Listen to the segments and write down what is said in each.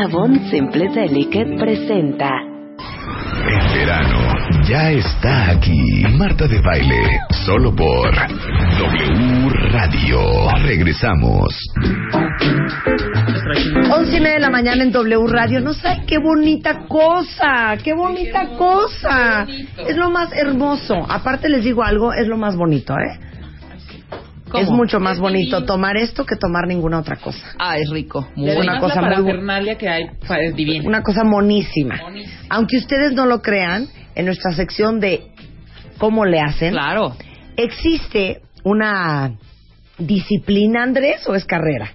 Avon Simple Delicate presenta. El verano ya está aquí. Marta de baile, solo por W Radio. Regresamos. Once y media de la mañana en W Radio. No sabe qué bonita cosa, qué bonita cosa. Es lo más hermoso. Aparte les digo algo, es lo más bonito, ¿eh? ¿Cómo? Es mucho más bonito tomar esto que tomar ninguna otra cosa. Ah, es rico. Es Muy una cosa la muy que hay es divina. Una cosa monísima. Monísima. Aunque ustedes no lo crean, en nuestra sección de cómo le hacen, Claro. existe una disciplina, Andrés, o es carrera?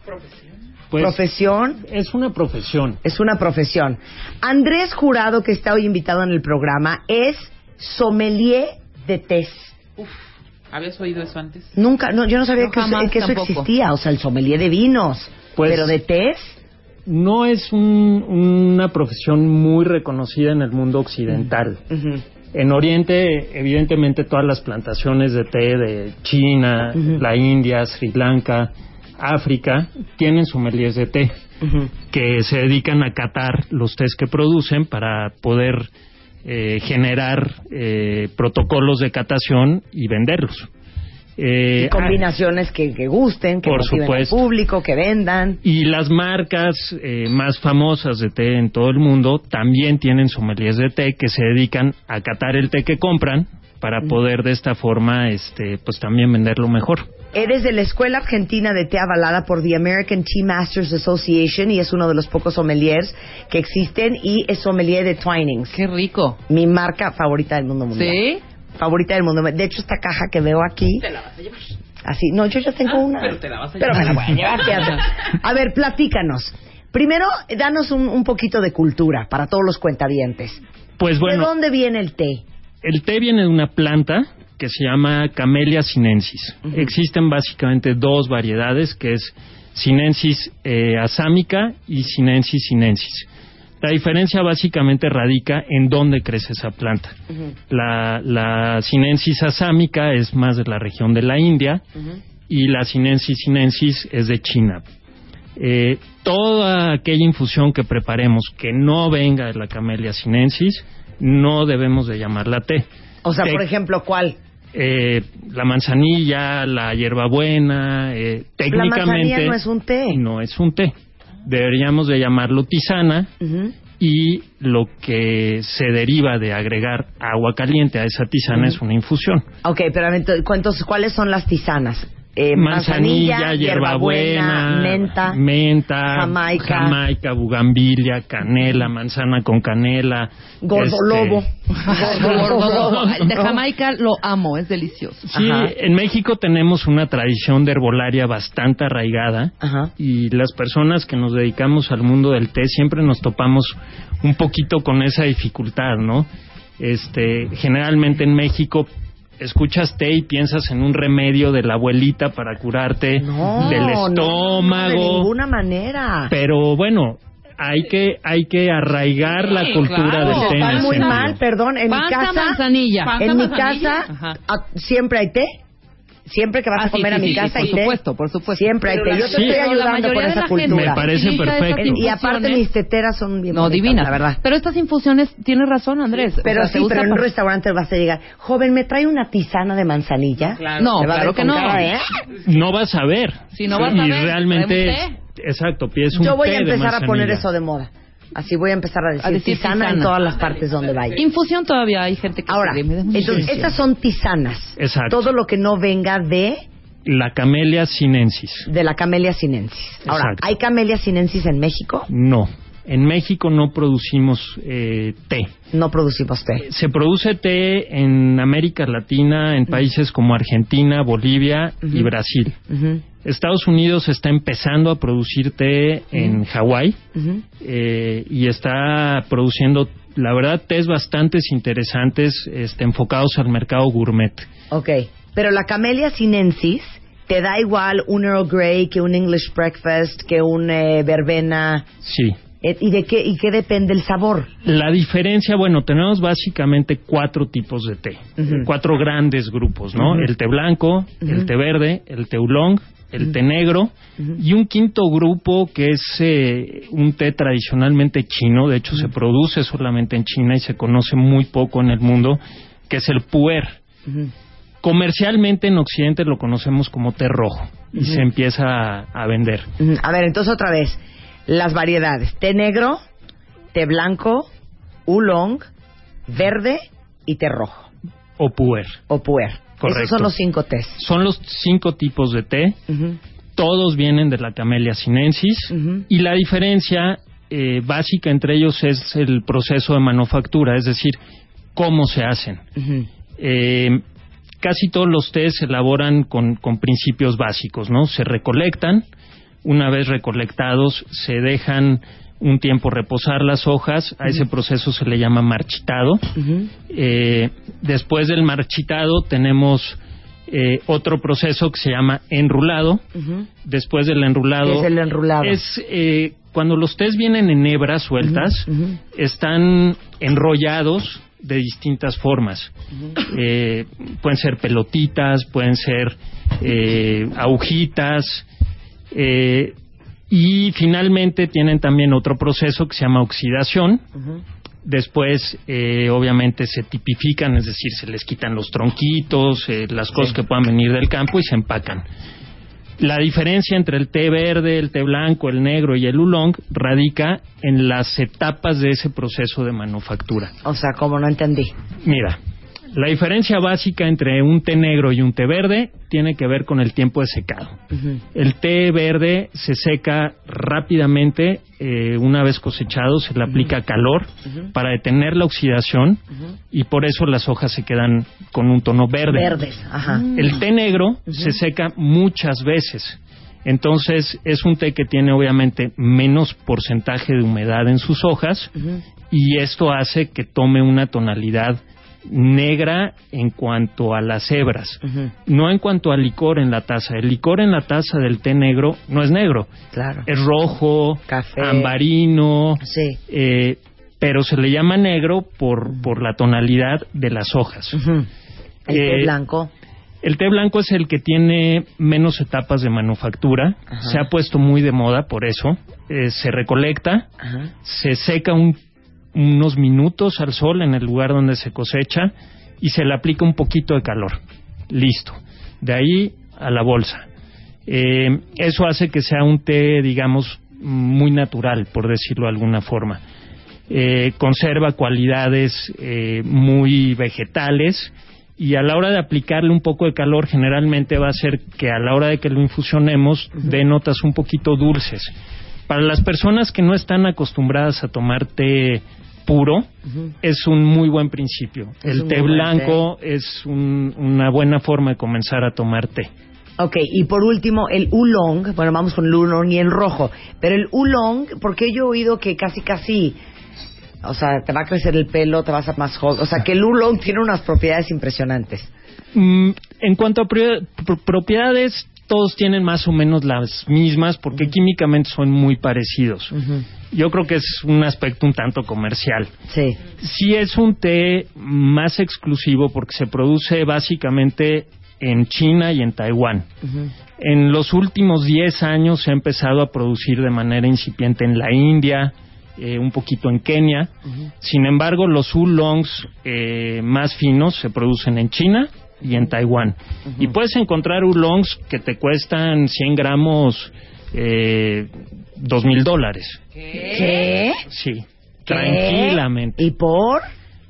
Pues, Profesión. Es una profesión. Es una profesión. Andrés Jurado, que está hoy invitado en el programa, es sommelier de tés. ¿Habías oído eso antes? Nunca, no, yo no sabía que, eso, jamás que eso tampoco. existía, o sea, el sommelier de vinos. Pues- pero de tés, No es un- una profesión muy reconocida en el mundo occidental. ujú, En Oriente, evidentemente, todas las plantaciones de té de China, la India, Sri Lanka, África, tienen sommeliers de té que se dedican a catar los tés que producen para poder eh, generar eh, protocolos de catación y venderlos. Eh, Y combinaciones que, que gusten, que Por motiven al público, que vendan. Y las marcas eh, más famosas de té en todo el mundo también tienen sommeliers de té que se dedican a catar el té que compran para poder de esta forma este pues también venderlo mejor. Eres de la Escuela Argentina de Té avalada por the American Tea Masters Association y es uno de los pocos sommeliers que existen y es sommelier de Twinings. Qué rico. Mi marca favorita del mundo mundial. ¿Sí? Favorita del mundo. De hecho, esta caja que veo aquí, Te la vas a llevar. así, no, yo ya tengo Ah, una. pero te la vas a Pero me la llevar. voy a llevar. A ver, platícanos. Primero, danos un, un poquito de cultura para todos los cuentavientes. Pues ¿De bueno, dónde viene el té? el té viene de una planta que se llama Camellia sinensis. Existen básicamente dos variedades que es Sinensis eh, asámica y Sinensis sinensis. La diferencia básicamente radica en dónde crece esa planta. La, la sinensis asámica es más de la región de la India y la sinensis sinensis es de China. Eh, toda aquella infusión que preparemos que no venga de la Camellia sinensis, no debemos de llamarla té. O sea, por ejemplo, ¿cuál? Eh, la manzanilla, la hierbabuena, eh, técnicamente La manzanilla no es un té. no es un té. Deberíamos de llamarlo tisana y lo que se deriva de agregar agua caliente a esa tisana es una infusión. Ok, pero entonces, ¿cuáles son las tisanas? Eh, manzanilla, hierbabuena, menta. menta, jamaica. jamaica, bugambilia, canela, manzana con canela, Gordo este, lobo. El de Jamaica lo amo, es delicioso. Sí, Ajá. en México tenemos una tradición de herbolaria bastante arraigada Ajá. y las personas que nos dedicamos al mundo del té siempre nos topamos un poquito con esa dificultad, ¿no? Este, generalmente en México escuchas té y piensas en un remedio de la abuelita para curarte No, del no, estómago. de ninguna manera. Pero bueno, hay que hay que arraigar la cultura claro. del té. en Están muy mal, perdón. En mi casa, manzanilla. Panza, en mi manzanilla. casa, siempre hay té. Siempre que vas Ah, a sí, comer sí, a mi sí, casa por hay té. supuesto, por supuesto. Siempre hay té. Yo te Sí. estoy ayudando con de esa cultura. Me parece perfecto. Y aparte mis teteras son bien No, divinas. la verdad. Pero estas infusiones, tienes razón, Andrés. Pero O sea, se sí, pero en un restaurante vas a llegar. Joven, ¿me trae una tisana de manzanilla? Claro. No, Te va a claro que no. cara ¿eh? no vas a ver. Sí, no vas y a ver, realmente, traemos exacto, pides un Yo voy té a empezar a poner eso de moda. Así voy a empezar a decir, A decir tisana, en tisana. todas las partes donde vaya. Infusión todavía hay gente que Ahora, se me da entonces, estas son tisanas. Exacto. Todo lo que no venga de, La Camellia sinensis. de la camelia sinensis. Ahora, Exacto. ¿hay camelia sinensis en México? No. En México no producimos eh, té. No producimos té. Se produce té en América Latina, en países como Argentina, Bolivia y. Brasil. Estados Unidos está empezando a producir té en Hawái eh, y está produciendo, la verdad, tés bastante interesantes este, enfocados al mercado gourmet. Ok, pero la camelia sinensis te da igual un Earl Grey que un English Breakfast, que un eh, verbena. Sí. Eh, ¿Y de qué, y qué depende el sabor? La diferencia, bueno, tenemos básicamente cuatro tipos de té, cuatro grandes grupos, ¿no? El té blanco, el té verde, el té oolong el té negro y un quinto grupo que es eh, un té tradicionalmente chino, de hecho se produce solamente en China y se conoce muy poco en el mundo, que es el puer. Comercialmente en Occidente lo conocemos como té rojo y se empieza a, a vender. A ver, entonces otra vez. Las variedades. Té negro, té blanco, oolong, verde y té rojo. O puer. O puer. Correcto. Esos son los cinco tés. Son los cinco tipos de té. Todos vienen de la Camellia sinensis y la diferencia eh, básica entre ellos es el proceso de manufactura, es decir, cómo se hacen. Eh, casi todos los tés se elaboran con, con principios básicos, ¿no? Se recolectan, una vez recolectados se dejan un tiempo reposar las hojas, a ese proceso se le llama marchitado. Eh, después del marchitado tenemos eh, otro proceso que se llama enrulado. Después del enrulado. ¿Qué es el enrulado? Es eh, cuando los tés vienen en hebras sueltas, están enrollados de distintas formas. Eh, pueden ser pelotitas, pueden ser eh, agujitas. Eh, y finalmente tienen también otro proceso que se llama oxidación. Después, eh, obviamente, se tipifican, es decir, se les quitan los tronquitos, eh, las cosas que puedan venir del campo y se empacan. La diferencia entre el té verde, el té blanco, el negro y el oolong radica en las etapas de ese proceso de manufactura. O sea, como no entendí. Mira, la diferencia básica entre un té negro y un té verde tiene que ver con el tiempo de secado. El té verde se seca rápidamente eh, una vez cosechado, se le aplica calor para detener la oxidación y por eso las hojas se quedan con un tono verde. Verdes, ajá. El té negro se seca muchas veces. Entonces es un té que tiene obviamente menos porcentaje de humedad en sus hojas y esto hace que tome una tonalidad negra en cuanto a las hebras, no en cuanto al licor en la taza. El licor en la taza del té negro no es negro, Claro. es rojo, Café. ambarino, Sí. eh, pero se le llama negro por, por la tonalidad de las hojas. El té Eh, blanco. El té blanco es el que tiene menos etapas de manufactura, Ajá. se ha puesto muy de moda por eso, Eh, se recolecta, Ajá. se seca un- unos minutos al sol en el lugar donde se cosecha y se le aplica un poquito de calor. Listo. De ahí a la bolsa. Eh, eso hace que sea un té, digamos, muy natural, por decirlo de alguna forma. Eh, conserva cualidades eh, muy vegetales y a la hora de aplicarle un poco de calor generalmente va a hacer que a la hora de que lo infusionemos dé notas un poquito dulces. Para las personas que no están acostumbradas a tomar té puro, es un muy buen principio. Es el té blanco es un- una buena forma de comenzar a tomar té. Ok, y por último, el oolong. Bueno, vamos con el oolong y el rojo. Pero el oolong, porque yo he oído que casi, casi. O sea, te va a crecer el pelo, te vas a más joven. O sea, que el oolong tiene unas propiedades impresionantes. Mm, en cuanto a propiedades, todos tienen más o menos las mismas porque químicamente son muy parecidos. Yo creo que es un aspecto un tanto comercial. Sí. Sí es un té más exclusivo porque se produce básicamente en China y en Taiwán. En los últimos 10 años se ha empezado a producir de manera incipiente en la India, eh, un poquito en Kenia. Sin embargo, los oolongs eh, más finos se producen en China y en Taiwán. Y puedes encontrar oolongs que te cuestan 100 gramos, eh, dos mil dólares. ¿Qué? Sí, ¿Qué? tranquilamente ¿Y por?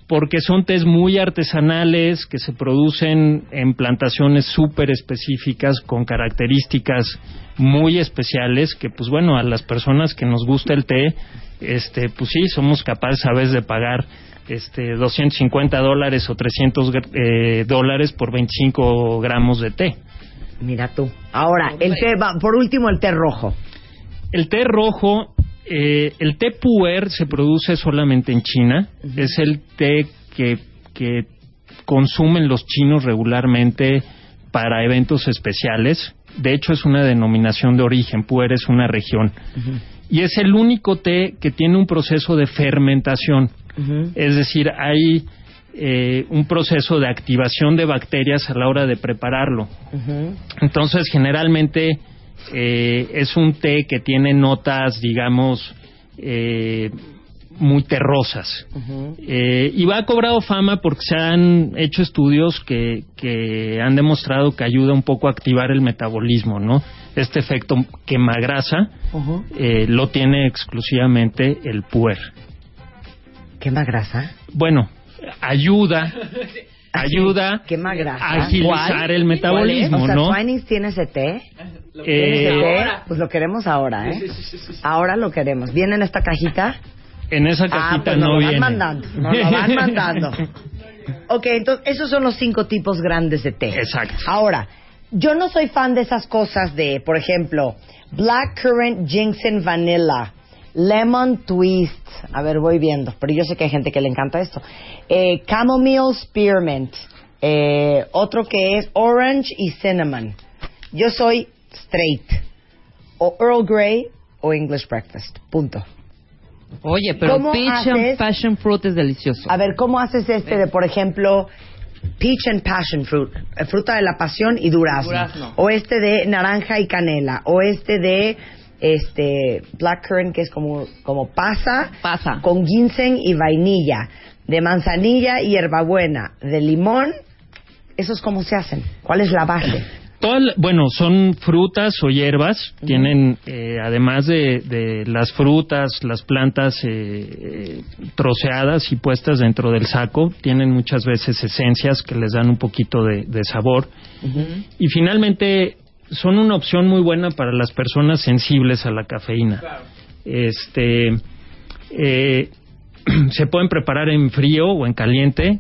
porque son tés muy artesanales que se producen en plantaciones súper específicas con características muy especiales que pues bueno a las personas que nos gusta el té este pues sí somos capaces a veces de pagar este 250 dólares o 300 gr- eh, dólares por 25 gramos de té Mira tú. Ahora, el té, va- por último, el té rojo. El té rojo, eh, el té puer se produce solamente en China. Es el té que, que consumen los chinos regularmente para eventos especiales. De hecho, es una denominación de origen. Puer es una región. Y es el único té que tiene un proceso de fermentación. Es decir, hay eh, un proceso de activación de bacterias a la hora de prepararlo. Entonces, generalmente Eh, es un té que tiene notas, digamos, eh, muy terrosas. Eh, y va cobrado fama porque se han hecho estudios que, que han demostrado que ayuda un poco a activar el metabolismo, ¿no? Este efecto quemagrasa eh, lo tiene exclusivamente el puer. ¿Quema grasa? Bueno, ayuda, ayuda Quema grasa. a agilizar ¿Cuál? el metabolismo, O sea, tiene ese té. ¿Tiene Eh, ese té? Pues lo queremos ahora, ¿eh? Ahora lo queremos. ¿Viene en esta cajita? en esa Ah, cajita pues no lo van mandando. Nos lo van mandando. Ok, entonces esos son los cinco tipos grandes de té. Exacto. Ahora, yo no soy fan de esas cosas de, por ejemplo, Blackcurrant Ginseng Vanilla, Lemon Twist. A ver, voy viendo, pero yo sé que hay gente que le encanta esto. Eh, Chamomile Spearmint. Eh, otro que es Orange y Cinnamon. Yo soy straight. O Earl Grey o English Breakfast. Punto. Oye, pero ¿Cómo peach haces? and passion fruit es delicioso. A ver, ¿cómo haces este de, por ejemplo, peach and passion fruit, eh, fruta de la pasión y durazno, Durazno. o este de naranja y canela, o este de este blackcurrant que es como como pasa, Pasa. con ginseng y vainilla, de manzanilla y hierbabuena, de limón, esos cómo se hacen, ¿cuál es la base? Bueno, son frutas o hierbas. Tienen, eh, además de, de las frutas, las plantas eh, eh, troceadas y puestas dentro del saco, tienen muchas veces esencias que les dan un poquito de, de sabor. Y finalmente son una opción muy buena para las personas sensibles a la cafeína. Este, eh, se pueden preparar en frío o en caliente.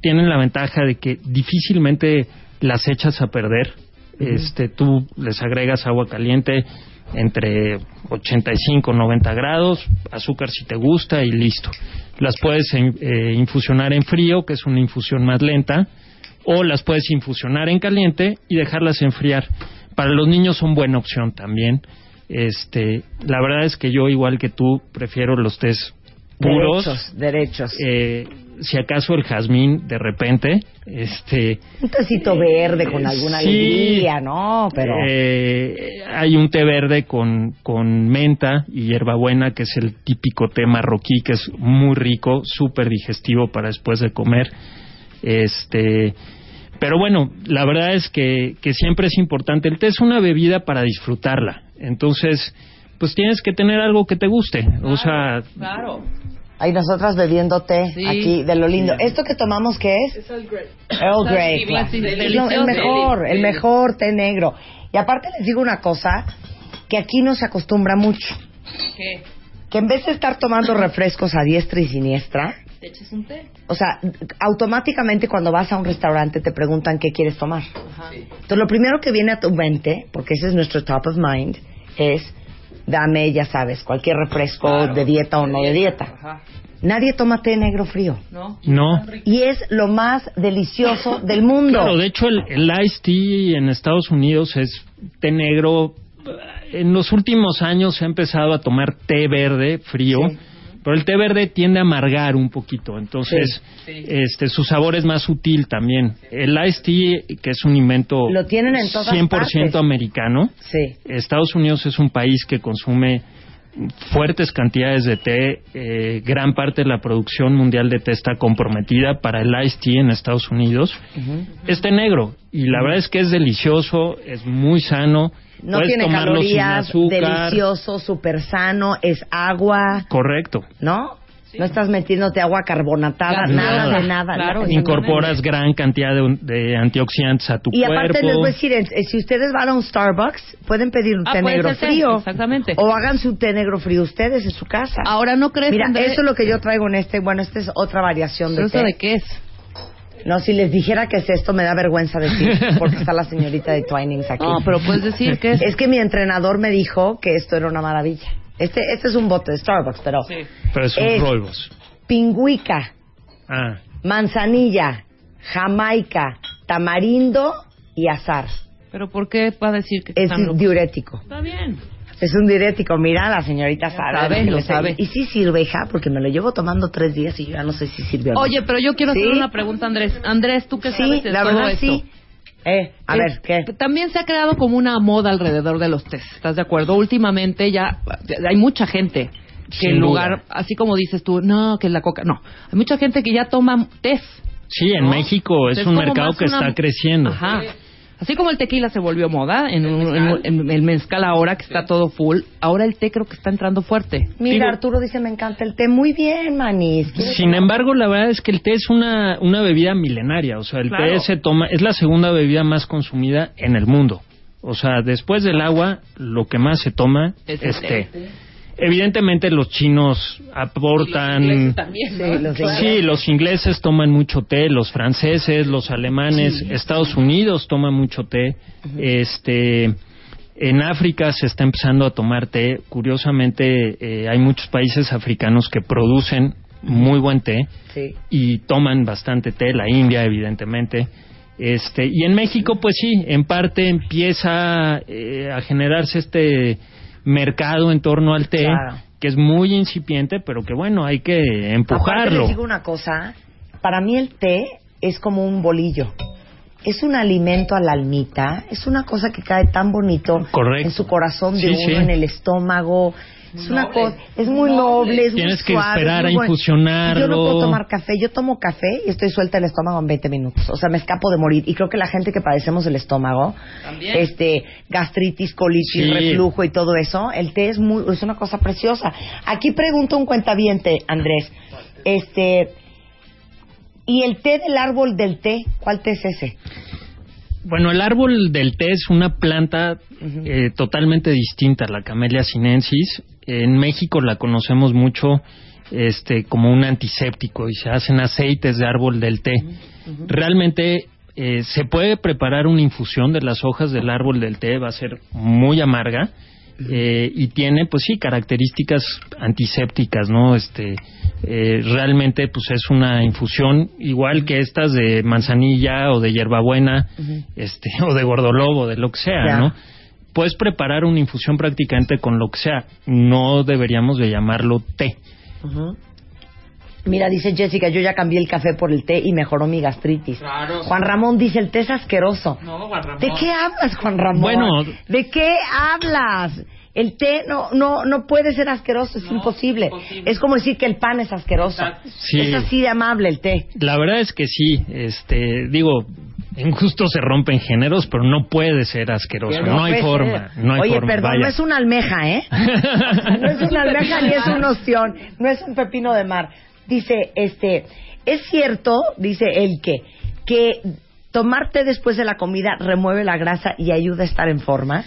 Tienen la ventaja de que difícilmente las echas a perder. Este, tú les agregas agua caliente entre 85 y 90 grados, azúcar si te gusta y listo. Las puedes eh, infusionar en frío, que es una infusión más lenta, o las puedes infusionar en caliente y dejarlas enfriar. Para los niños son buena opción también. Este, la verdad es que yo igual que tú prefiero los tés puros. Derechos, derechos. Eh, si acaso el jazmín de repente, este, Un tecito verde con alguna sí. alegría, ¿no? Pero eh, hay un té verde con, con menta y hierbabuena, que es el típico té marroquí, que es muy rico, súper digestivo para después de comer. Este, pero bueno, la verdad es que, que siempre es importante. El té es una bebida para disfrutarla. Entonces, pues tienes que tener algo que te guste. O sea, Claro. Hay nosotras bebiendo té Sí. aquí de lo lindo. ¿Esto que tomamos qué es? Es Earl Grey. Earl Grey. Sí, claro. sí, Es lo- el mejor, el mejor té negro. Y aparte les digo una cosa que aquí no se acostumbra mucho. ¿Qué? Que en vez de estar tomando refrescos a diestra y siniestra, ¿Te eches un té? o sea, automáticamente cuando vas a un restaurante te preguntan qué quieres tomar. Entonces lo primero que viene a tu mente, porque ese es nuestro top of mind, es dame, ya sabes, cualquier refresco de dieta o no de dieta. Ajá. Nadie toma té negro frío. ¿No? no. Y es lo más delicioso del mundo. Claro, de hecho el, el iced tea en Estados Unidos es té negro. En los últimos años se ha empezado a tomar té verde frío, Sí. Pero el té verde tiende a amargar un poquito, entonces Sí. este su sabor es más sutil también. El iced tea, que es un invento Lo tienen en todas 100% partes. americano, Sí. Estados Unidos es un país que consume fuertes cantidades de té. eh, gran parte de la producción mundial de té está comprometida para el iced tea en Estados Unidos. Es té negro y la verdad es que es delicioso, es muy sano. No Puedes tiene calorías, azúcar. delicioso, súper sano, es agua, Correcto. ¿no? No estás metiénute agua carbonatada, Claro, nada nada. de nada. Claro. Incorporas gran cantidad de, de antioxidantes a tu Y aparte cuerpo. les voy a decir, eh, si ustedes van a un Starbucks, pueden pedir un Ah, té negro frío. exactamente. O hagan su té negro frío ustedes en su casa. Ahora, ¿no crees, Mira, André? eso es lo que yo traigo en este. Bueno, esta es otra variación de ¿Pero té. eso de qué es? No, si les dijera que es esto, me da vergüenza decir, porque está la señorita de Twinings aquí. No, pero puedes decir que es... Es que mi entrenador me dijo que esto era una maravilla. Este, este es un bote de Starbucks, pero Pero es un es- rolbos. pingüica, Ah, manzanilla, jamaica, tamarindo y azar. ¿Pero por qué va a decir que Es están diurético. Está bien. Es un diurético. Mira, la señorita sabe. sabe, lo sabe. Y sí sirve, hija, porque me lo llevo tomando tres días y yo ya no sé si sirve o no. Oye, pero yo quiero ¿Sí? hacer una pregunta, Andrés. Andrés, ¿tú qué sí, sabes de la todo verdad esto? sí. Eh, a Eh, ver, ¿qué? También se ha creado como una moda alrededor de los tés. ¿Estás de acuerdo? Últimamente ya hay mucha gente que Sin en duda. lugar, así como dices tú, no, que la coca, no. Hay mucha gente que ya toma tés. Sí, en ¿no? México es, Es un mercado que una- está creciendo. Ajá. Así como el tequila se volvió moda en, un- en un- en el mezcal ahora que está todo full, ahora el té creo que está entrando fuerte. Mira, Digo- Arturo dice, me encanta el té. Muy bien, manis. ¿Quieres Sin embargo, la verdad es que el té es una, una bebida milenaria. O sea, el Claro. té se toma, es la segunda bebida más consumida en el mundo. O sea, después del agua, lo que más se toma Es es, el té. té. Evidentemente los chinos aportan... Y los ingleses también, ¿no? Sí, los ingleses. Sí, los ingleses toman mucho té, los franceses, los alemanes, Estados Unidos toma mucho té. Este, en África se está empezando a tomar té. Curiosamente, eh, hay muchos países africanos que producen muy buen té Sí. y toman bastante té, la India evidentemente. Este, y en México pues sí, en parte empieza eh, a generarse este mercado en torno al té, Claro. que es muy incipiente, pero que bueno, hay que empujarlo. les digo una cosa. Para mí el té es como un bolillo. Es un alimento a la almita. Es una cosa que cae tan bonito Correcto. en su corazón de Sí, uno, sí. en el estómago. Es una noble. cosa, es muy noble, es Tienes muy que suave, esperar es muy a bueno. infusionarlo. Yo no puedo tomar café, yo tomo café y estoy suelta el estómago en 20 minutos. O sea, me escapo de morir. Y creo que la gente que padecemos el estómago, También. este, gastritis, colitis, Sí. reflujo y todo eso, el té es muy, es una cosa preciosa. Aquí pregunta un cuentaviente, Andrés, este, ¿y el té del árbol del té? ¿Cuál té es ese? Bueno, el árbol del té es una planta eh, totalmente distinta a la Camellia sinensis. En México la conocemos mucho este, como un antiséptico y se hacen aceites de árbol del té. Realmente eh, se puede preparar una infusión de las hojas del árbol del té, va a ser muy amarga. Eh, y tiene pues sí características antisépticas no este eh, realmente pues es una infusión igual que estas de manzanilla o de hierbabuena este o de gordolobo de lo que sea Ya. no puedes preparar una infusión prácticamente con lo que sea. No deberíamos de llamarlo té Mira, dice Jessica, yo ya cambié el café por el té y mejoró mi gastritis. Claro. Juan Ramón dice, el té es asqueroso. No, Juan Ramón. ¿De qué hablas, Juan Ramón? Bueno. ¿de qué hablas? El té no no no puede ser asqueroso, es No, imposible. imposible. Es como decir que el pan es asqueroso. Sí. Es así de amable el té. La verdad es que sí, este, digo, en gusto se rompen géneros, pero no puede ser asqueroso, Pero no, hay forma, ser. no hay Oye, forma. perdón, vaya. no es una almeja, ¿eh? no es una almeja ni es un ostión, no es un pepino de mar. Dice, este, es cierto, dice el que, que tomar té después de la comida remueve la grasa y ayuda a estar en forma.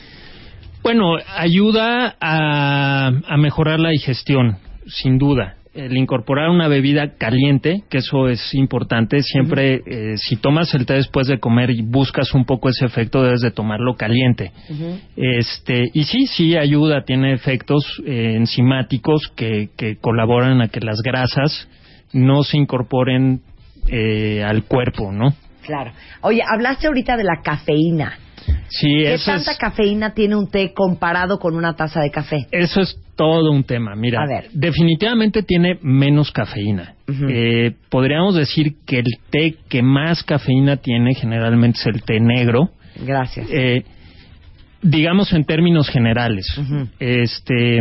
Bueno, ayuda a, a mejorar la digestión, sin duda. El incorporar una bebida caliente, que eso es importante, siempre eh, si tomas el té después de comer y buscas un poco ese efecto, debes de tomarlo caliente. Este, y sí, sí ayuda, tiene efectos eh, enzimáticos que, que colaboran a que las grasas no se incorporen eh, al cuerpo, ¿no? Claro. Oye, hablaste ahorita de la cafeína. Sí, ¿Qué eso tanta es, cafeína tiene un té comparado con una taza de café? eso es todo un tema. Mira, A ver. definitivamente tiene menos cafeína. Eh, podríamos decir que el té que más cafeína tiene generalmente es el té negro. Gracias. Eh, digamos en términos generales. Este,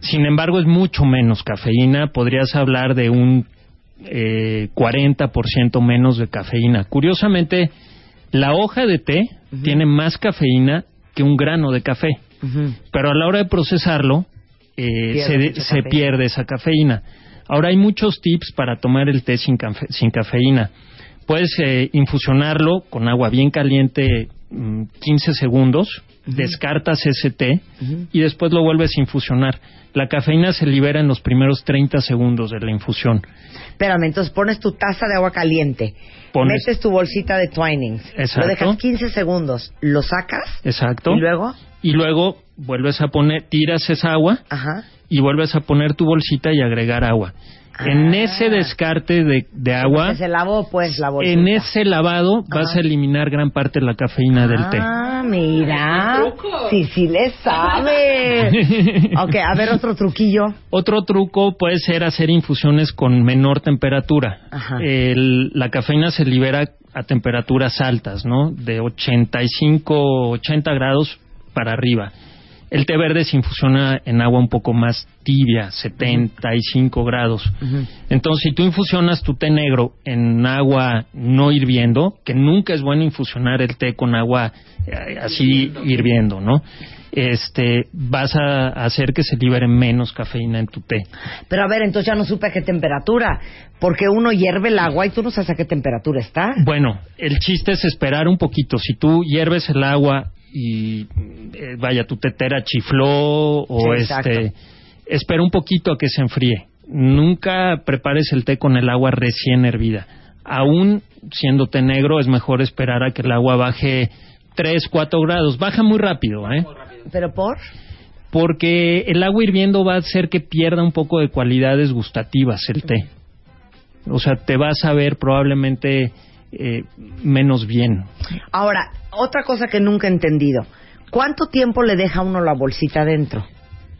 sin embargo, es mucho menos cafeína. Podrías hablar de un eh, 40% menos de cafeína. Curiosamente, la hoja de té tiene más cafeína que un grano de café, pero a la hora de procesarlo eh, se, se pierde esa cafeína. Ahora hay muchos tips para tomar el té sin, cafe- sin cafeína. Puedes eh, infusionarlo con agua bien caliente 15 segundos, descartas ese té y después lo vuelves a infusionar. La cafeína se libera en los primeros 30 segundos de la infusión. Espérame, entonces pones tu taza de agua caliente, Pones- metes tu bolsita de Twinings, Exacto. lo dejas 15 segundos, lo sacas Exacto. y luego, Y luego vuelves a poner, tiras esa agua ajá, y vuelves a poner tu bolsita y agregar agua. En Ah. ese descarte de, de agua, que se lavó pues la en ese lavado vas a eliminar gran parte de la cafeína del té. Ah, mira. Sí, sí le sabe. ok, a ver otro truquillo. Otro truco puede ser hacer infusiones con menor temperatura. Ajá. El- la cafeína se libera a temperaturas altas, ¿no? De 85, 80 grados para arriba. El té verde se infusiona en agua un poco más tibia, 75 grados. Entonces, si tú infusionas tu té negro en agua no hirviendo, que nunca es bueno infusionar el té con agua eh, así hirviendo, ¿no? Este, vas a hacer que se libere menos cafeína en tu té. Pero a ver, entonces ya no supe a qué temperatura, porque uno hierve el agua y tú no sabes a qué temperatura está. Bueno, el chiste es esperar un poquito. Si tú hierves el agua y eh, vaya, tu tetera chifló o Sí, este, espera un poquito a que se enfríe. Nunca prepares el té con el agua recién hervida. Aún siendo té negro, es mejor esperar a que el agua baje 3, 4 grados. Baja muy rápido, ¿eh? ¿Pero por? Porque el agua hirviendo va a hacer que pierda un poco de cualidades gustativas el té. O sea, te vas a ver probablemente eh, menos bien. Ahora, otra cosa que nunca he entendido. ¿Cuánto tiempo le deja uno la bolsita adentro?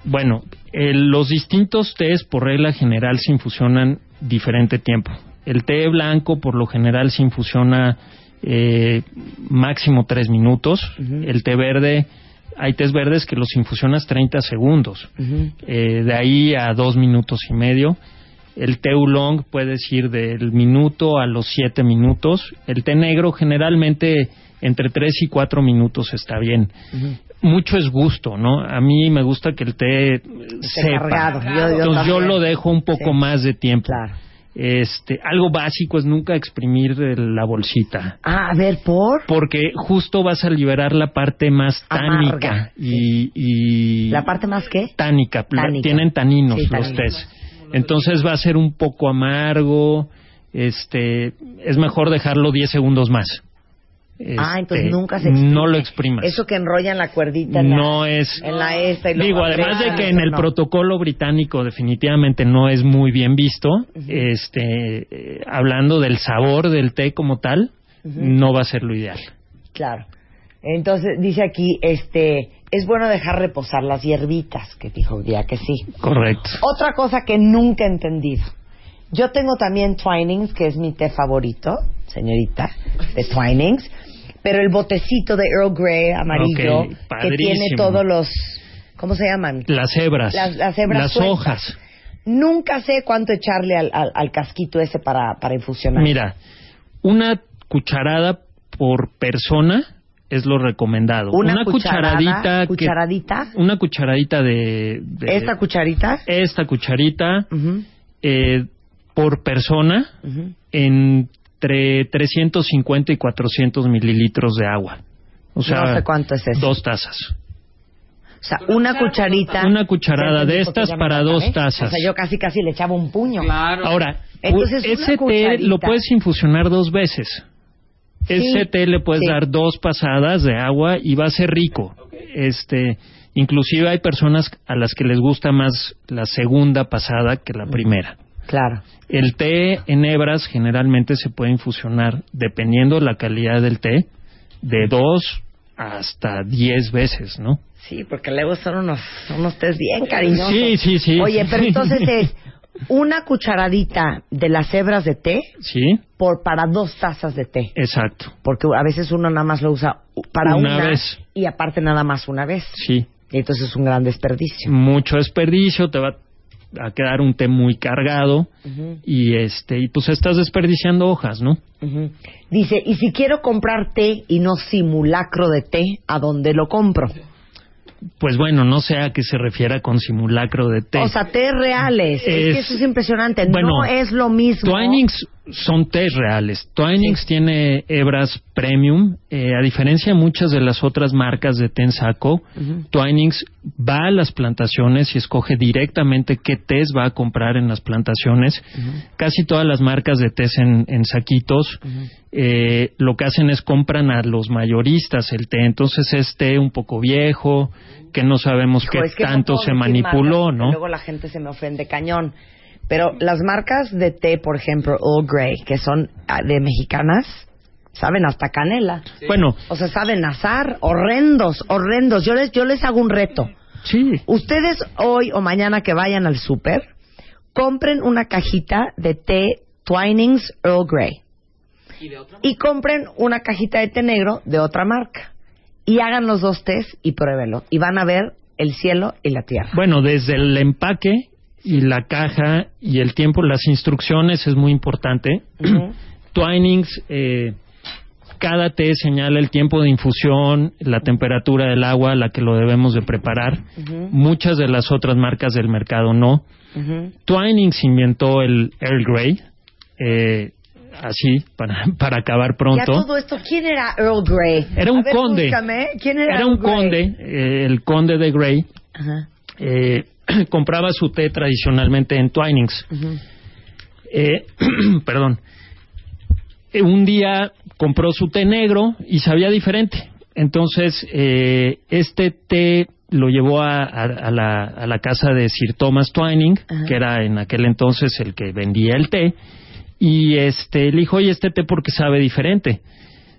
Bueno, eh, los distintos tés por regla general se infusionan diferente tiempo. El té blanco por lo general se infusiona eh, máximo tres minutos. El té verde, hay tés verdes que los infusionas 30 segundos. Eh, de ahí a dos minutos y medio. El té oolong puedes ir del minuto a los siete minutos. El té negro generalmente entre tres y cuatro minutos está bien. Mucho es gusto, ¿no? A mí me gusta que el té sepa. cargado. Yo- yo Entonces yo lo dejo un poco Sí. más de tiempo. Claro. Este, algo básico es nunca exprimir la bolsita. Ah, a ver, ¿por? Porque justo vas a liberar la parte más tánica y, y ¿La parte más qué? tánica, Tánica. tienen taninos Sí, los taninos. tés. Entonces va a ser un poco amargo, este, es mejor dejarlo 10 segundos más. ah, Este, entonces nunca se exprime. No lo exprimas. Eso que enrollan la cuerdita en la- no es en la esta y Digo, además de que en el no. protocolo británico definitivamente no es muy bien visto, este, eh, hablando del sabor del té como tal, no va a ser lo ideal. Claro. Entonces, dice aquí, este, es bueno dejar reposar las hierbitas, que dijo ya que sí. Correcto. Otra cosa que nunca he entendido. Yo tengo también Twinings, que es mi té favorito, señorita, de Twinings, pero el botecito de Earl Grey amarillo, que tiene todos los, ¿cómo se llaman? Las hebras, Las- las hebras las sueltas. hojas. Nunca sé cuánto echarle al, al- al casquito ese para, para infusionar. Mira, una cucharada por persona es lo recomendado. una, cucharadita, que- cucharadita, una cucharadita de, de- esta cucharita, esta cucharita eh, por persona ujú. entre 350 y 400 mililitros de agua. O sea, no sé cuánto es eso. dos tazas. O sea, una cucharita. Una cucharada de estas para dos tazas. O sea, yo casi casi le echaba un puño. Claro. Ahora, Entonces, una ese té lo puedes infusionar dos veces. Ese té le puedes dar dos pasadas de agua y va a ser rico. Este, inclusive hay personas a las que les gusta más la segunda pasada que la primera. Claro. El té en hebras generalmente se puede infusionar, dependiendo la calidad del té, de dos hasta diez veces, ¿no? Sí, porque luego son unos, unos tés bien cariñosos. Sí, sí, sí. Oye, pero entonces es una cucharadita de las hebras de té Sí, por para dos tazas de té. exacto. Porque a veces uno nada más lo usa para Una una, vez. y aparte nada más una vez. Sí. Y entonces es un gran desperdicio. Mucho desperdicio, te va a quedar un té muy cargado y este y pues estás desperdiciando hojas, ¿no? Dice, y si quiero comprar té y no simulacro de té, ¿a dónde lo compro? Pues bueno, no sé a qué se refiera con simulacro de té. O sea, tés reales. Es, que Es- eso es impresionante. bueno, no es lo mismo. Twinings son tés reales. Twinings Sí. tiene hebras premium. eh, a diferencia de muchas de las otras marcas de té en saco. Twinings va a las plantaciones y escoge directamente qué tés va a comprar en las plantaciones. Casi todas las marcas de tés en, en saquitos eh, lo que hacen es compran a los mayoristas el té. Entonces es té un poco viejo, que no sabemos Hijo, qué es que no tanto se manipuló, ¿no? Luego la gente se me ofende cañón. Pero las marcas de té, por ejemplo, Earl Grey, que son ah, de mexicanas, saben hasta canela. Bueno, O sea, saben azar, horrendos, horrendos. Yo les, yo les hago un reto. sí. Ustedes hoy o mañana que vayan al súper, compren una cajita de té Twinings Earl Grey. y compren una cajita de té negro de otra marca y hagan los dos test y pruébenlo y van a ver el cielo y la tierra. Bueno, desde el empaque y la caja y el tiempo, las instrucciones es muy importante. Twinings, eh, cada té señala el tiempo de infusión, la temperatura del agua a la que lo debemos de preparar. Muchas de las otras marcas del mercado no. Twinings inventó el Earl Grey, eh, así, para, para acabar Ya pronto. todo esto, ¿quién era Earl Grey? Era un ver, conde. búscame, ¿Quién era, Era un Grey? conde, eh, el conde de Grey. Ajá. eh, compraba su té tradicionalmente en Twinings. Eh, perdón. Eh, un día compró su té negro y sabía diferente. Entonces, eh, este té lo llevó a, a- a la, a la casa de Sir Thomas Twining, que era en aquel entonces el que vendía el té, y este, le dijo, oye, este té porque sabe diferente.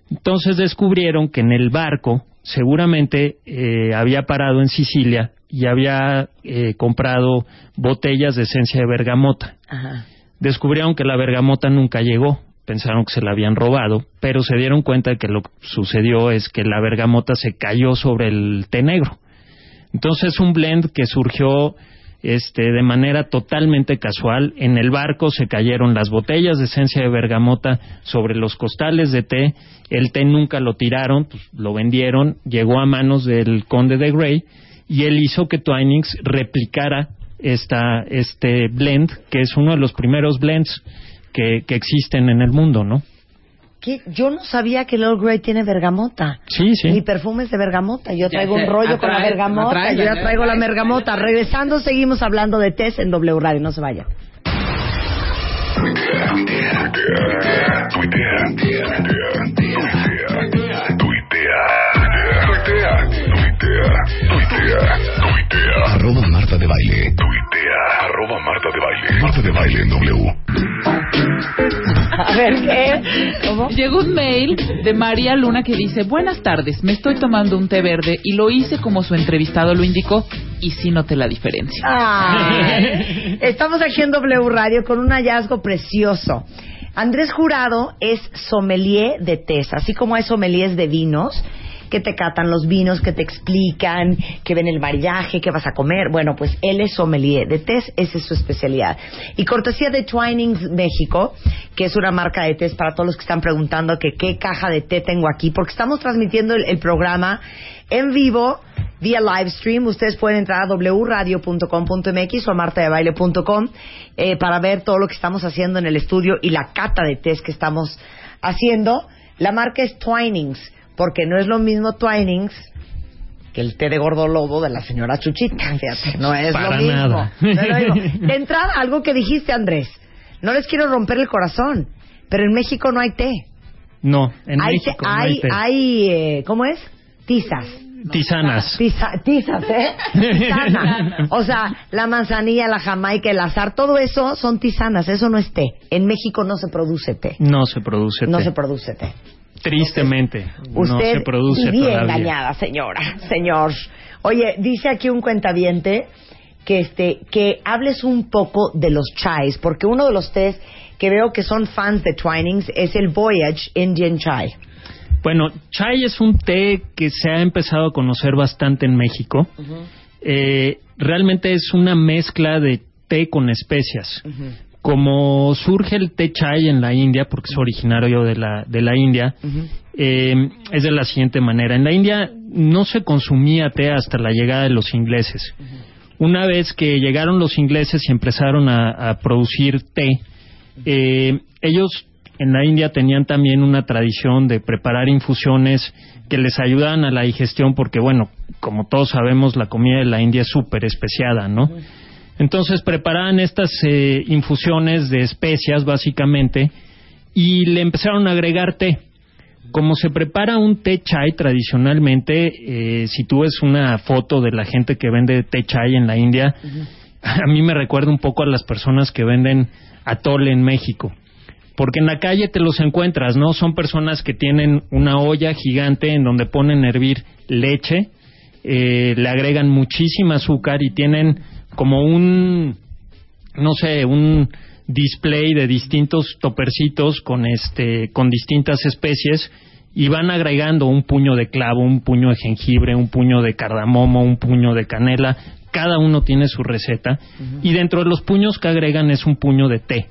Entonces descubrieron que en el barco seguramente eh, había parado en Sicilia y había eh, comprado botellas de esencia de bergamota. Ajá. Descubrieron que la bergamota nunca llegó, pensaron que se la habían robado, pero se dieron cuenta de que lo que sucedió es que la bergamota se cayó sobre el té negro. Entonces un blend que surgió este, de manera totalmente casual. En el barco se cayeron las botellas de esencia de bergamota sobre los costales de té. El té nunca lo tiraron, pues, lo vendieron, llegó a manos del conde de Grey y él hizo que Twinings replicara esta, este blend, que es uno de los primeros blends que, que existen en el mundo, ¿no? ¿Qué? Yo no sabía que el Earl Grey tiene bergamota. Sí, sí. Mi perfume es de bergamota. Yo traigo un rollo con la bergamota. atrae, yo ya traigo la bergamota. atrae. Regresando, seguimos hablando de test en W Radio. No se vaya. De Baile en W. A ver, ¿qué? ¿Cómo? Llegó un mail de María Luna que dice, buenas tardes, me estoy tomando un té verde y lo hice como su entrevistado lo indicó y sí noté la diferencia. Ay, estamos aquí en W Radio con un hallazgo precioso. Andrés Jurado es sommelier de tés, así como hay sommeliers de vinos que te catan los vinos, que te explican, que ven el maridaje, que vas a comer. Bueno, pues él es sommelier de tés, esa es su especialidad. Y cortesía de Twinings México, que es una marca de tés para todos los que están preguntando que qué caja de té tengo aquí, porque estamos transmitiendo el, programa en vivo vía live stream. Ustedes pueden entrar a wradio.com.mx o a martadebaile.com eh, para ver todo lo que estamos haciendo en el estudio y la cata de test que estamos haciendo. La marca es Twinings, porque no es lo mismo Twinings que el té de gordo lobo de la señora Chuchita. Fíjate, no es Para lo mismo. nada. Digo, de entrada, algo que dijiste, Andrés. No les quiero romper el corazón, pero en México no hay té. No, en hay, México no hay, hay té. hay, eh, ¿cómo es? Tizas. Tisanas. Tiza- tizas, ¿eh? Tisana. O sea, la manzanilla, la jamaica, el azar, todo eso son tisanas, eso no es té. En México no se produce té. No se produce No té. se produce té. Tristemente, no Usted se produce bien todavía. engañada, señora, señor. Oye, dice aquí un cuentaviente que este que hables un poco de los chais, porque uno de los tés que veo que son fans de Twinings es el Voyage Indian Chai. Bueno, chai es un té que se ha empezado a conocer bastante en México. Eh, realmente es una mezcla de té con especias. Como surge el té chai en la India, porque es originario de la, de la India, eh, es de la siguiente manera. En la India no se consumía té hasta la llegada de los ingleses. Una vez que llegaron los ingleses y empezaron a, a producir té, eh, ellos en la India tenían también una tradición de preparar infusiones que les ayudaban a la digestión porque, bueno, como todos sabemos, la comida de la India es súper especiada, ¿no? Entonces preparaban estas eh, infusiones de especias, básicamente, y le empezaron a agregar té. Como se prepara un té chai tradicionalmente, eh, si tú ves una foto de la gente que vende té chai en la India, a mí me recuerda un poco a las personas que venden atole en México. Porque en la calle te los encuentras, ¿no? Son personas que tienen una olla gigante en donde ponen a hervir leche, eh, le agregan muchísima azúcar y tienen como un, no sé, un display de distintos topercitos con este con distintas especies y van agregando un puño de clavo, un puño de jengibre, un puño de cardamomo, un puño de canela. Cada uno tiene su receta y dentro de los puños que agregan es un puño de té.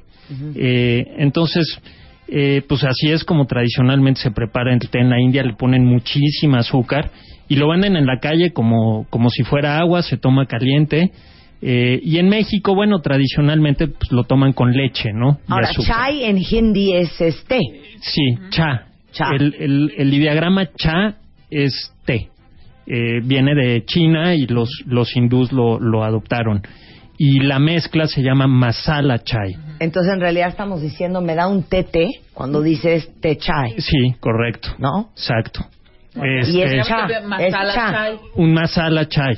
Eh, entonces, eh, pues así es como tradicionalmente se prepara el té en la India. Le ponen muchísima azúcar y lo venden en la calle como, como si fuera agua, se toma caliente. Eh, y en México, bueno, tradicionalmente pues, lo toman con leche, ¿no? Y Ahora, azúcar. chai en hindi es este. Sí, cha. Cha. El, el, el ideograma cha es té. Eh, viene de China y los, los hindús lo, lo adoptaron. Y la mezcla se llama masala chai. Entonces, en realidad estamos diciendo, me da un tete cuando dices te chai, Sí, correcto. ¿no? Exacto. Y Este, es cha, Masala es cha. chai. un masala chai,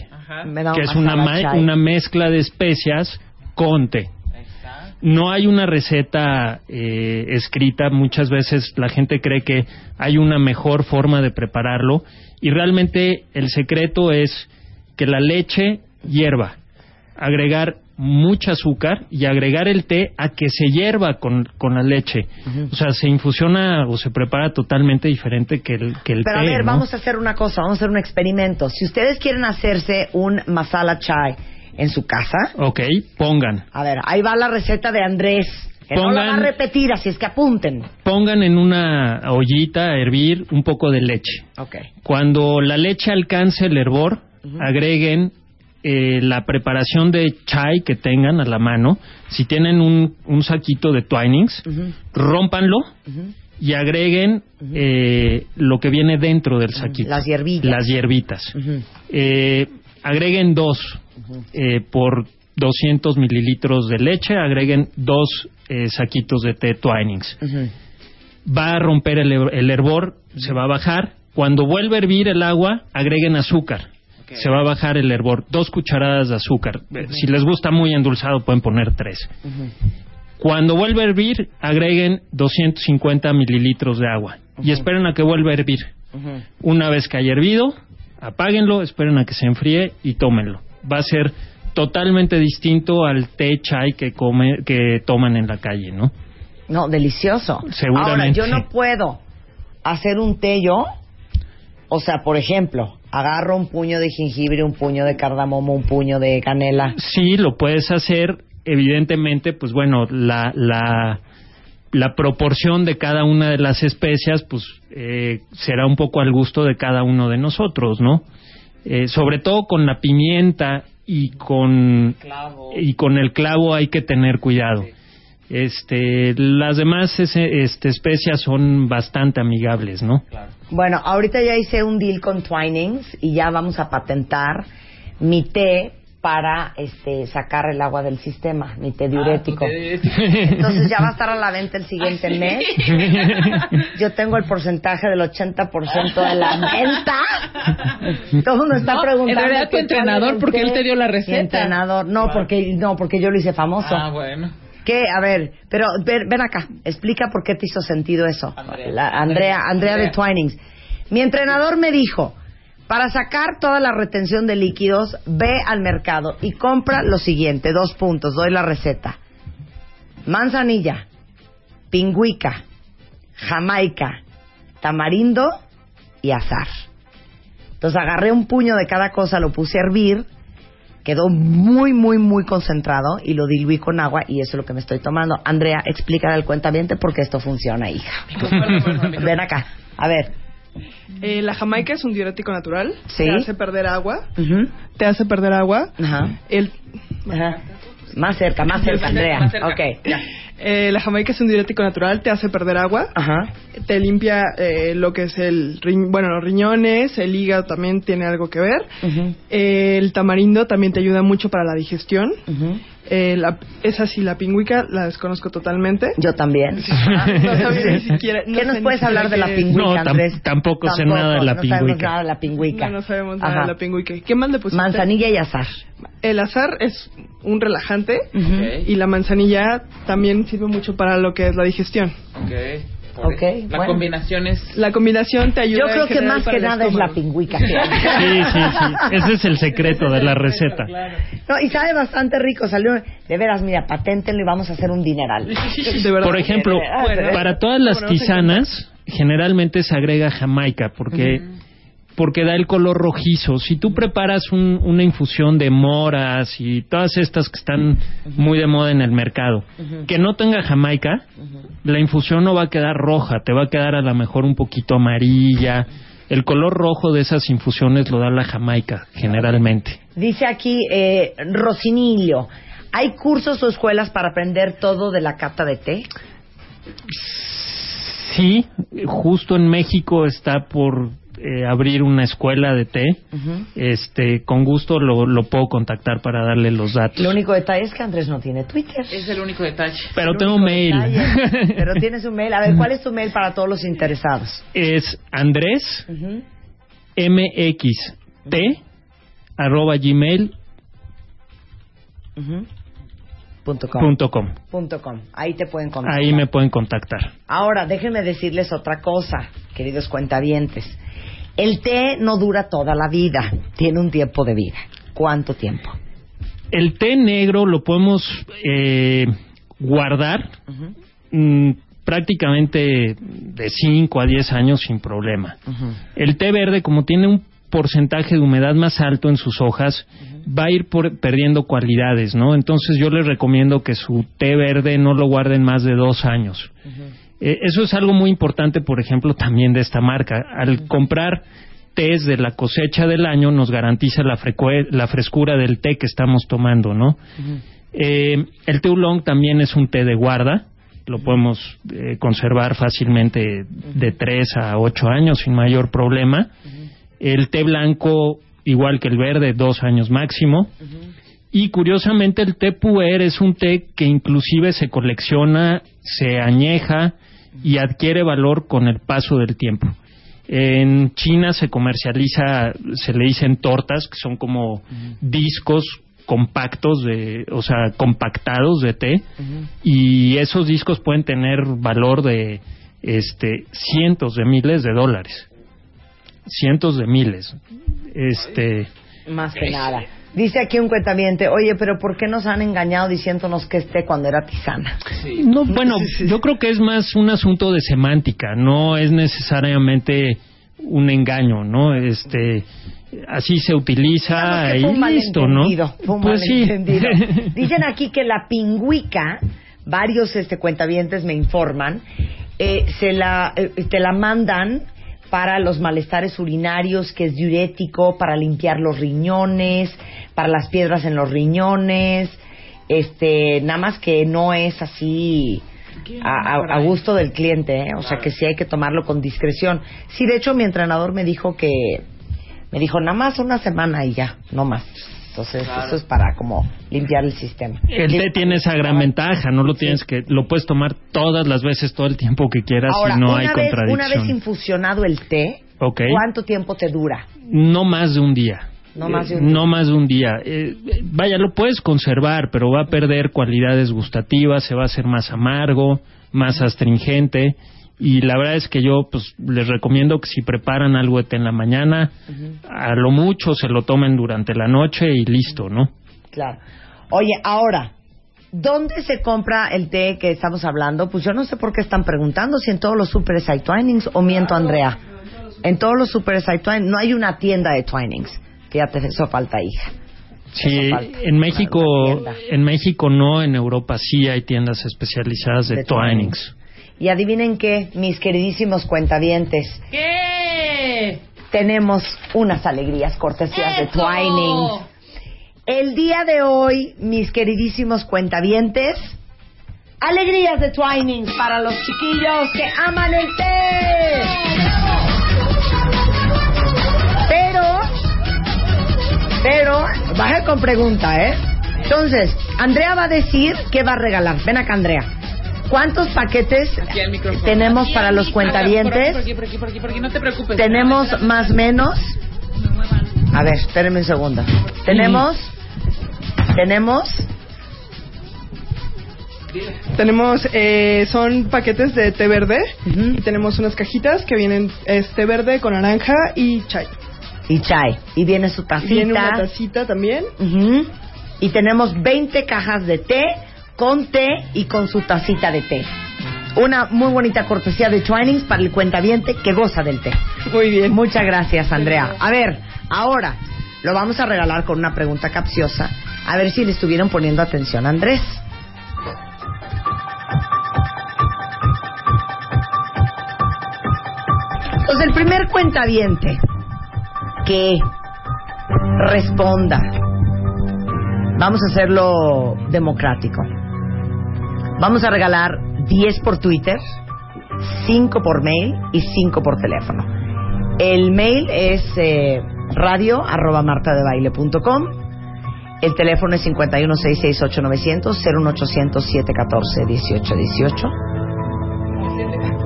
Me da un que es una, una mezcla de especias con té. No hay una receta eh, escrita, muchas veces la gente cree que hay una mejor forma de prepararlo y realmente el secreto es que la leche hierva, agregar mucha azúcar y agregar el té a que se hierva con, con la leche. O sea, se infusiona o se prepara totalmente diferente que el, que el Pero a té. ver, ¿no? vamos a hacer una cosa, vamos a hacer un experimento. Si ustedes quieren hacerse un masala chai en su casa, Ok, pongan. a ver, ahí va la receta de Andrés, que no la va a Pongan- repetir, así es que apunten. Pongan en una ollita a hervir un poco de leche. Ok. Cuando la leche alcance el hervor, agreguen eh, la preparación de chai que tengan a la mano. Si tienen un, un saquito de twinings, rómpanlo y agreguen eh, lo que viene dentro del saquito. Las hierbillas. Las hierbitas. Eh, agreguen dos eh, por 200 mililitros de leche, agreguen dos saquitos de té Twinings. Va a romper el, el hervor, se va a bajar. Cuando vuelva a hervir el agua, agreguen azúcar. Se va a bajar el hervor. Dos cucharadas de azúcar. Eh, Si les gusta muy endulzado, pueden poner tres. Cuando vuelva a hervir, agreguen 250 mililitros de agua. Y esperen a que vuelva a hervir. Una vez que haya hervido, apáguenlo, esperen a que se enfríe y tómenlo. Va a ser totalmente distinto al té chai que, come, que toman en la calle, ¿no? No, delicioso. Seguramente. Ahora, yo no puedo hacer un té yo. O sea, por ejemplo, agarro un puño de jengibre, un puño de cardamomo, un puño de canela. Sí, lo puedes hacer. Evidentemente, pues bueno, la, la, la proporción de cada una de las especias, pues eh, será un poco al gusto de cada uno de nosotros, ¿no? Eh, sobre todo con la pimienta y con y con el clavo hay que tener cuidado. Este, las demás este, especias son bastante amigables, ¿no? Bueno, ahorita ya hice un deal con Twinings y ya vamos a patentar mi té para este sacar el agua del sistema, mi té diurético. Entonces ya va a estar a la venta el siguiente mes. Yo tengo el porcentaje del 80% de la venta. Todo el mundo está No, preguntando. en realidad tu entrenador, porque él te dio la Mi receta. entrenador, no, porque no, porque yo lo hice famoso. Ah, bueno. ¿Qué? A ver, pero ven, ven acá, explica por qué te hizo sentido eso. Andrea. La- Andrea, Andrea de Andrea. Twinings. Mi entrenador me dijo, para sacar toda la retención de líquidos, ve al mercado y compra lo siguiente, dos puntos, doy la receta. Manzanilla, pingüica, jamaica, tamarindo y azar. Entonces agarré un puño de cada cosa, lo puse a hervir, quedó muy, muy, muy concentrado y lo diluí con agua y eso es lo que me estoy tomando. Andrea, explícale al cuentaviente por qué esto funciona, hija. Ven acá, a ver. Eh, la jamaica es un diurético natural. Sí. Te hace perder agua. Ujú. Te hace perder agua. Ajá. El, Ajá. Más cerca, más cerca, Andrea. Más cerca. Ok. ya. eh, la jamaica es un diurético natural. Te hace perder agua. Ajá. Te limpia eh, lo que es el... Bueno, los riñones, el hígado también tiene algo que ver. Eh, el tamarindo también te ayuda mucho para la digestión. Ujú. Eh, la, esa sí, la pingüica la desconozco totalmente. Yo también. No sabía ni siquiera. no ¿Qué nos puedes hablar de la pingüica, No, tam- Andrés? tampoco sé nada de la no sabemos pingüica. nada de la pingüica. No, no sabemos nada Ajá. de la pingüica. ¿Qué más le pusiste? Manzanilla y azar. El azar es un relajante Ujú. y la manzanilla también sirve mucho para lo que es la digestión. Por Ok, eso. La bueno. combinación es... La combinación te ayuda Yo creo que más que nada es la pingüica. Sí, sí, sí. Ese es el secreto de la receta. No, y sabe bastante rico. Salió, de veras, mira, paténtenlo y vamos a hacer un dineral. De verdad. Por ejemplo, Bueno, para todas las tisanas, generalmente se agrega jamaica porque, porque da el color rojizo. Si tú preparas un- una infusión de moras y todas estas que están muy de moda en el mercado, que no tenga jamaica, la infusión no va a quedar roja, te va a quedar a lo mejor un poquito amarilla. El color rojo de esas infusiones lo da la jamaica, generalmente. Dice aquí eh, Rosinilio, ¿hay cursos o escuelas para aprender todo de la cata de té? Sí, justo en México está por eh, abrir una escuela de té. Este, con gusto lo, lo puedo contactar para darle los datos. Lo único detalle es que Andrés no tiene Twitter. Es el único detalle. Pero El tengo mail. detalle. Pero tienes un mail. A ver, ¿cuál es tu mail para todos los interesados? es Andrés Ujú. mxt arroba gmail Ujú. Punto com. punto com. Punto com. Ahí te pueden contactar. Ahí me pueden contactar. Ahora, déjenme decirles otra cosa, queridos cuentavientes. El té no dura toda la vida, tiene un tiempo de vida. ¿Cuánto tiempo? El té negro lo podemos eh, guardar mm, prácticamente de 5 a 10 años sin problema. El té verde, como tiene un porcentaje de humedad más alto en sus hojas, va a ir por- perdiendo cualidades, ¿no? Entonces yo les recomiendo que su té verde no lo guarden más de dos años. Eh, eso es algo muy importante, por ejemplo, también de esta marca. Al comprar tés de la cosecha del año nos garantiza la, frescura del té que estamos tomando, ¿no? Eh, el té oolong también es un té de guarda. Lo podemos eh, conservar fácilmente de 3 a 8 años sin mayor problema. El té blanco, igual que el verde, dos años máximo. Y curiosamente el té puer es un té que inclusive se colecciona, se añeja y adquiere valor con el paso del tiempo. En China se comercializa, se le dicen tortas, que son como discos compactos, de, o sea, compactados de té, y esos discos pueden tener valor de este, cientos de miles de dólares. Cientos de miles. Este, Más que nada. Dice aquí un cuentamiento, oye, pero ¿por qué nos han engañado diciéndonos que este cuando era tisana? No, bueno, yo creo que es más un asunto de semántica, no es necesariamente un engaño, ¿no? Este, así se utiliza que y fue un listo, ¿no? fue un pues sí. Dicen aquí que la pingüica, varios este cuentavientes me informan, eh, se la, eh, te la mandan para los malestares urinarios, que es diurético, para limpiar los riñones, para las piedras en los riñones, este, nada más que no es así a, a- a gusto del cliente, ¿eh? o sea que sí hay que tomarlo con discreción. Sí, de hecho mi entrenador me dijo que, me dijo nada más una semana y ya, no más. Entonces eso es para como limpiar el sistema. El té tiene esa gran ventaja, no lo tienes que, lo puedes tomar todas las veces, todo el tiempo que quieras Ahora, y no una hay vez, una contradicción. vez infusionado el té. ¿cuánto tiempo te dura? No más de un día. No más de un no más de un día. Eh, eh, vaya, lo puedes conservar, pero va a perder cualidades gustativas, se va a hacer más amargo, más astringente. Y la verdad es que yo pues les recomiendo que si preparan algo de té en la mañana, a lo mucho se lo tomen durante la noche y listo, ¿no? Claro. Oye, ahora, ¿dónde se compra el té que estamos hablando? Pues yo no sé por qué están preguntando si en todos los superes hay Twinings o miento, Andrea. En todos los superes hay Twinings. No hay una tienda de Twinings. Fíjate, eso falta, hija. Sí, falta. en México, en México no, en Europa sí hay tiendas especializadas de, De Twinings. Y adivinen qué, mis queridísimos cuentavientes, ¿Qué? tenemos unas alegrías cortesías de ¡Eso! Twinings. El día de hoy, mis queridísimos cuentavientes, alegrías de Twinings para los chiquillos que aman el té. Pero, pero, baje con pregunta, ¿eh? Entonces, Andrea va a decir qué va a regalar. Ven acá, Andrea. ¿Cuántos paquetes tenemos Aquí para los cuentavientes? Por aquí, por aquí, por aquí, por aquí, no te preocupes. Tenemos más menos. A ver, espérenme un segundo. Tenemos. Tenemos. Tenemos, eh, son paquetes de té verde. Y tenemos unas cajitas que vienen es té verde con naranja y chai. Y chai. Y viene su tacita. Viene una tacita también. Y tenemos 20 cajas de té con té y con su tacita de té. Una muy bonita cortesía de Twinings para el cuentaviente que goza del té. Muy bien. Muchas gracias, Andrea. A ver, ahora lo vamos a regalar con una pregunta capciosa. A ver si le estuvieron poniendo atención a Andrés. Entonces, el primer cuentaviente que responda, vamos a hacerlo democrático. Vamos a regalar 10 por Twitter, 5 por mail y 5 por teléfono. El mail es eh, radio arroba martadebaile.com. El teléfono es 5166890 01800 714 1818.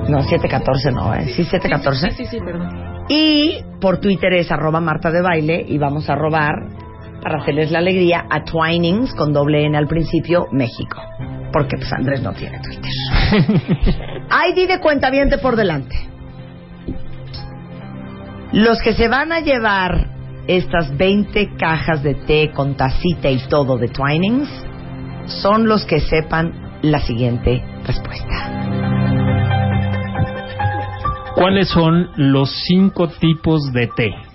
No, 714 no, ¿eh? Sí, 714. Sí, sí, sí, perdón. Y por Twitter es arroba Marta de Baile y vamos a robar, para hacerles la alegría, a Twinings con doble N al principio, México. Porque pues Andrés no tiene Twitter. ID de cuentaviente por delante. Los que se van a llevar estas 20 cajas de té con tacita y todo de Twinings son los que sepan la siguiente respuesta. ¿Cuáles son los cinco tipos de té?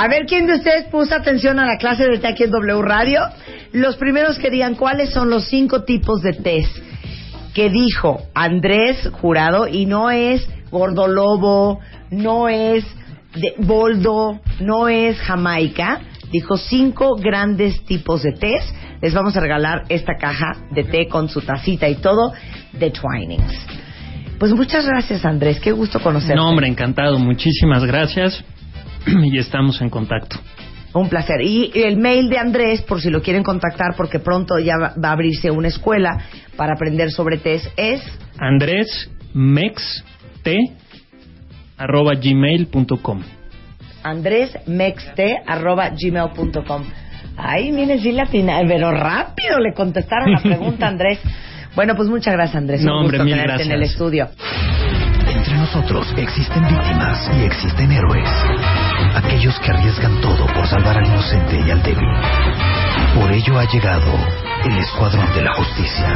A ver quién de ustedes puso atención a la clase de té aquí en W Radio. Los primeros que digan cuáles son los cinco tipos de té que dijo Andrés Jurado y no es Gordolobo, no es de Boldo, no es Jamaica. Dijo cinco grandes tipos de té. Les vamos a regalar esta caja de té con su tacita y todo de Twinings. Pues muchas gracias Andrés, qué gusto conocerte. No, hombre, encantado. Muchísimas gracias. y estamos en contacto. Un placer. Y el mail de Andrés, por si lo quieren contactar, porque pronto ya va a abrirse una escuela para aprender sobre test, es Andrés Mex T arroba gmail.com. andresmexte.gmail.com. Ay, miren, sí latina, pero rápido le contestaron la pregunta a Andrés. Bueno, pues muchas gracias, Andrés. No, Un hombre, gusto mil tenerte en el estudio. Entre nosotros existen víctimas y existen héroes. Aquellos que arriesgan todo por salvar al inocente y al débil. Por ello ha llegado el Escuadrón de la Justicia.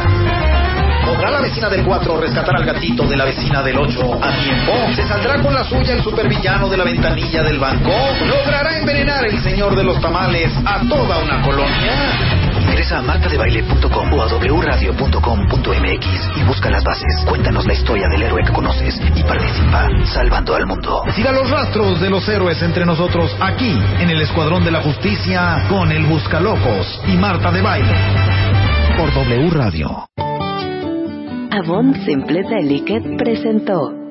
¿Podrá la vecina del 4 rescatar al gatito de la vecina del 8 a tiempo? ¿Se saldrá con la suya el supervillano de la ventanilla del banco? ¿Logrará envenenar el señor de los tamales a toda una colonia? Ingresa a martadebaile.com o a wradio.com.mx y busca las bases. Cuéntanos la historia del héroe que conoces y participa salvando al mundo. Siga los rastros de los héroes entre nosotros aquí en el Escuadrón de la Justicia con el Buscalocos y Marta de Baile. Por W Radio. Avon Simple Delicate presentó